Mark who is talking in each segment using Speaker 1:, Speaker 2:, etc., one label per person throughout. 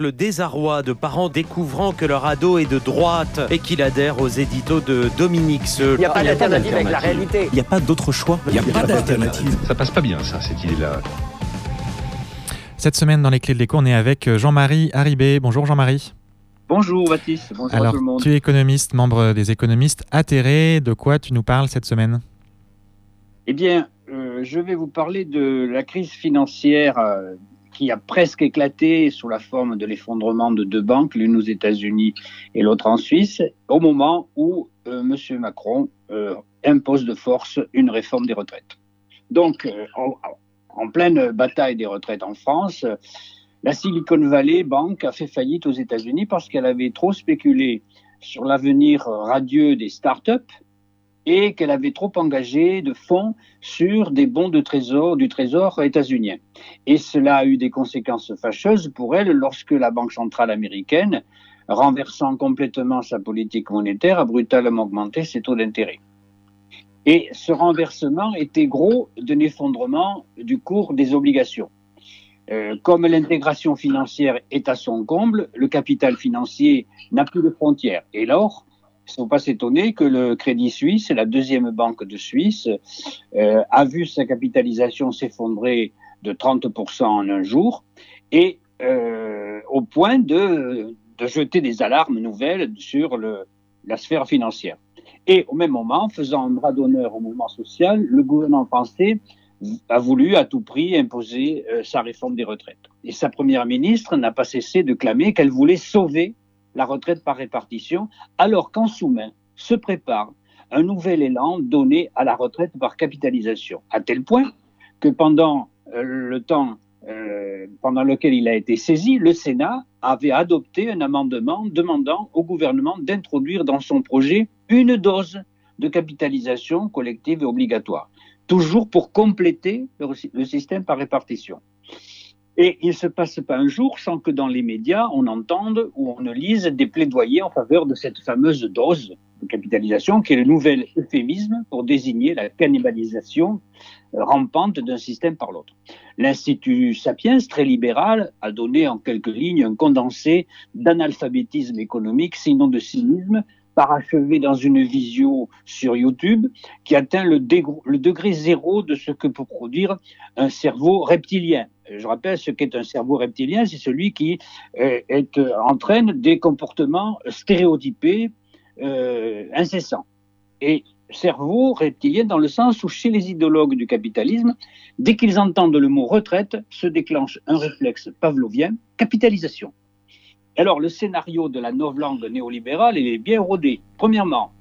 Speaker 1: Le désarroi de parents découvrant que leur ado est de droite et qu'il adhère aux éditos de Dominique Seul.
Speaker 2: Il n'y a pas d'alternative avec la réalité.
Speaker 3: Il n'y a pas d'autre choix.
Speaker 4: Il n'y a, pas d'alternative.
Speaker 5: Ça passe pas bien, ça, cette idée-là.
Speaker 6: Cette semaine, dans les clés de l'écho, on est avec Jean-Marie Haribé. Bonjour Jean-Marie.
Speaker 7: Bonjour Baptiste, bonjour
Speaker 6: Alors,
Speaker 7: tout le monde.
Speaker 6: tu es économiste, membre des économistes atterrés. De quoi tu nous parles cette semaine?
Speaker 7: Eh bien, euh, je vais vous parler de la crise financière euh, qui a presque éclaté sous la forme de l'effondrement de deux banques, l'une aux États-Unis et l'autre en Suisse, au moment où euh, M. Macron euh, impose de force une réforme des retraites. Donc, euh, en, en, pleine bataille des retraites en France, la Silicon Valley Bank a fait faillite aux États-Unis parce qu'elle avait trop spéculé sur l'avenir radieux des startups et qu'elle avait trop engagé de fonds sur des bons de trésor du trésor états-unien. Et cela a eu des conséquences fâcheuses pour elle lorsque la Banque centrale américaine, renversant complètement sa politique monétaire, a brutalement augmenté ses taux d'intérêt. Et ce renversement était gros d'un effondrement du cours des obligations. Euh, comme l'intégration financière est à son comble, le capital financier n'a plus de frontières. Et l'or, ne faut pas s'étonner que le Crédit Suisse, la deuxième banque de Suisse, euh, a vu sa capitalisation s'effondrer de 30% en un jour et euh, au point de, jeter des alarmes nouvelles sur la sphère financière. Et au même moment, faisant un bras d'honneur au mouvement social, le gouvernement français a voulu à tout prix imposer euh, sa réforme des retraites. Et sa première ministre n'a pas cessé de clamer qu'elle voulait sauver la retraite par répartition, alors qu'en sous-main se prépare un nouvel élan donné à la retraite par capitalisation, à tel point que pendant euh, le temps euh, pendant lequel il a été saisi, le Sénat avait adopté un amendement demandant au gouvernement d'introduire dans son projet une dose de capitalisation collective et obligatoire toujours pour compléter le, le, système par répartition. Et il ne se passe pas un jour sans que dans les médias, on entende ou on ne lise des plaidoyers en faveur de cette fameuse dose de capitalisation, qui est le nouvel euphémisme pour désigner la cannibalisation rampante d'un système par l'autre. L'Institut Sapiens, très libéral, a donné en quelques lignes un condensé d'analphabétisme économique, sinon de cynisme, parachevé dans une visio sur YouTube qui atteint le, degré zéro de ce que peut produire un cerveau reptilien. Je rappelle ce qu'est un cerveau reptilien, c'est celui qui euh, euh, entraîne des comportements stéréotypés euh, incessants. Et cerveau reptilien dans le sens où chez les idéologues du capitalisme, dès qu'ils entendent le mot retraite, se déclenche un réflexe pavlovien, capitalisation. Alors, le scénario de la novlangue néolibérale, est bien rodé. Premièrement,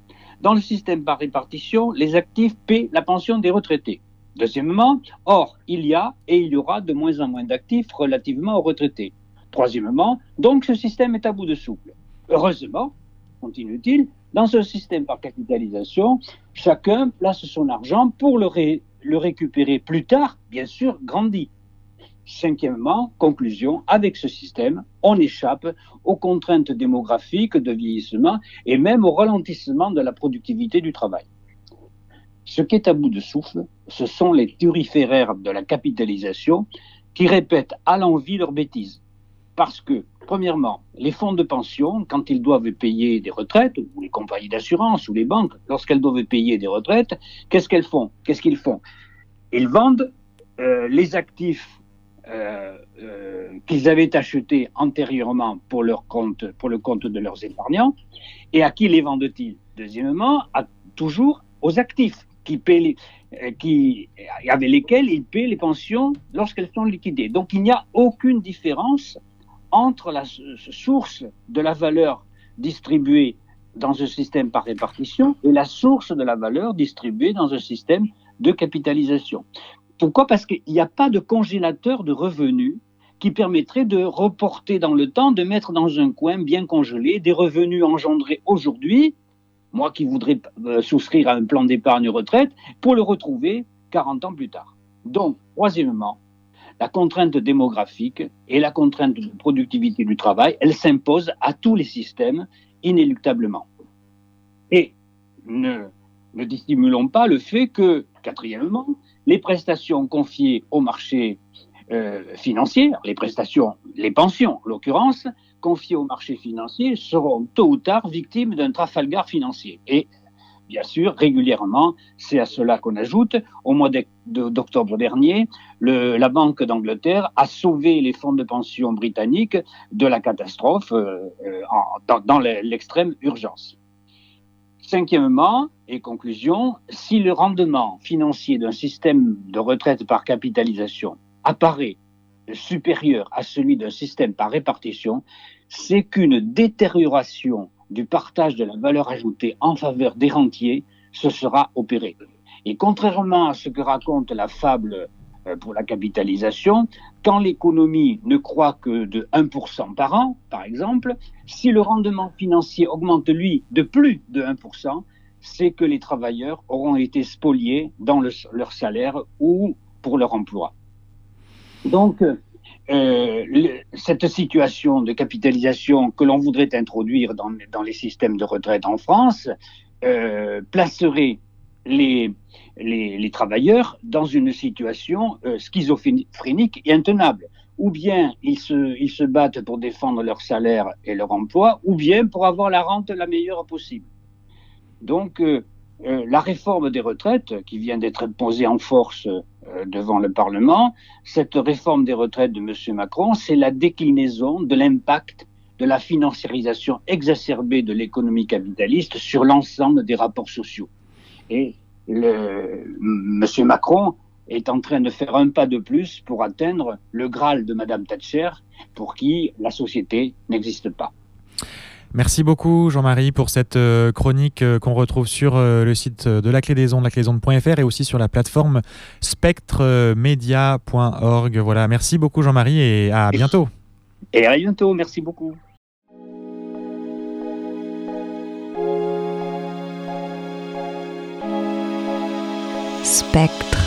Speaker 7: dans le système par répartition, les actifs paient la pension des retraités. Deuxièmement, or, il y a et il y aura de moins en moins d'actifs relativement aux retraités. Troisièmement, donc ce système est à bout de souple. Heureusement, continue-t-il, dans ce système par capitalisation, chacun place son argent pour le, le récupérer plus tard, bien sûr, grandi. Cinquièmement, conclusion, avec ce système, on échappe aux contraintes démographiques de vieillissement et même au ralentissement de la productivité du travail. Ce qui est à bout de souffle, ce sont les turiféraires de la capitalisation qui répètent à l'envie leurs bêtises. Parce que, premièrement, les fonds de pension, quand ils doivent payer des retraites, ou les compagnies d'assurance, ou les banques, lorsqu'elles doivent payer des retraites, qu'est-ce qu'elles font? Qu'est-ce qu'ils font? Ils vendent euh, les actifs qu'ils avaient achetés antérieurement pour, le compte de leurs épargnants. Et à qui les vendent-ils? Deuxièmement, toujours aux actifs qui euh, avec lesquels ils paient les pensions lorsqu'elles sont liquidées. Donc il n'y a aucune différence entre la source de la valeur distribuée dans un système par répartition et la source de la valeur distribuée dans un système de capitalisation. Pourquoi? Parce qu'il n'y a pas de congélateur de revenus qui permettrait de reporter dans le temps, de mettre dans un coin bien congelé des revenus engendrés aujourd'hui, moi qui voudrais euh, souscrire à un plan d'épargne retraite, pour le retrouver 40 ans plus tard. Donc, troisièmement, la contrainte démographique et la contrainte de productivité du travail, elles s'imposent à tous les systèmes inéluctablement. Et ne, ne dissimulons pas le fait que, quatrièmement, les prestations confiées au marché euh, financières, les prestations, les pensions en l'occurrence, confiées au marché financier, seront tôt ou tard victimes d'un Trafalgar financier. Et bien sûr, régulièrement, c'est à cela qu'on ajoute, au mois d'octobre dernier, la Banque d'Angleterre a sauvé les fonds de pension britanniques de la catastrophe euh, euh, dans l'extrême urgence. Cinquièmement, et conclusion, si le rendement financier d'un système de retraite par capitalisation apparaît supérieur à celui d'un système par répartition, c'est qu'une détérioration du partage de la valeur ajoutée en faveur des rentiers se sera opérée. Et contrairement à ce que raconte la fable pour la capitalisation, quand l'économie ne croît que de 1% par an, par exemple, si le rendement financier augmente, lui, de plus de 1%, c'est que les travailleurs auront été spoliés dans leur salaire ou pour leur emploi. Donc, euh, cette situation de capitalisation que l'on voudrait introduire dans, dans, les systèmes de retraite en France euh, placerait les, travailleurs dans une situation euh, schizophrénique et intenable. Ou bien ils se, ils se battent pour défendre leur salaire et leur emploi, ou bien pour avoir la rente la meilleure possible. Donc, euh, euh, la réforme des retraites, qui vient d'être posée en force devant le Parlement, cette réforme des retraites de M. Macron, c'est la déclinaison de l'impact de la financiarisation exacerbée de l'économie capitaliste sur l'ensemble des rapports sociaux. Et le, M. Macron est en train de faire un pas de plus pour atteindre le Graal de Mme Thatcher, pour qui la société n'existe pas.
Speaker 6: Merci beaucoup Jean-Marie pour cette euh, chronique euh, qu'on retrouve sur euh, le site de la clé des ondes, laclédesondes.fr et aussi sur la plateforme spectremedia.org. Voilà, merci beaucoup Jean-Marie et à bientôt.
Speaker 7: Et à bientôt, merci beaucoup.
Speaker 3: Spectrum.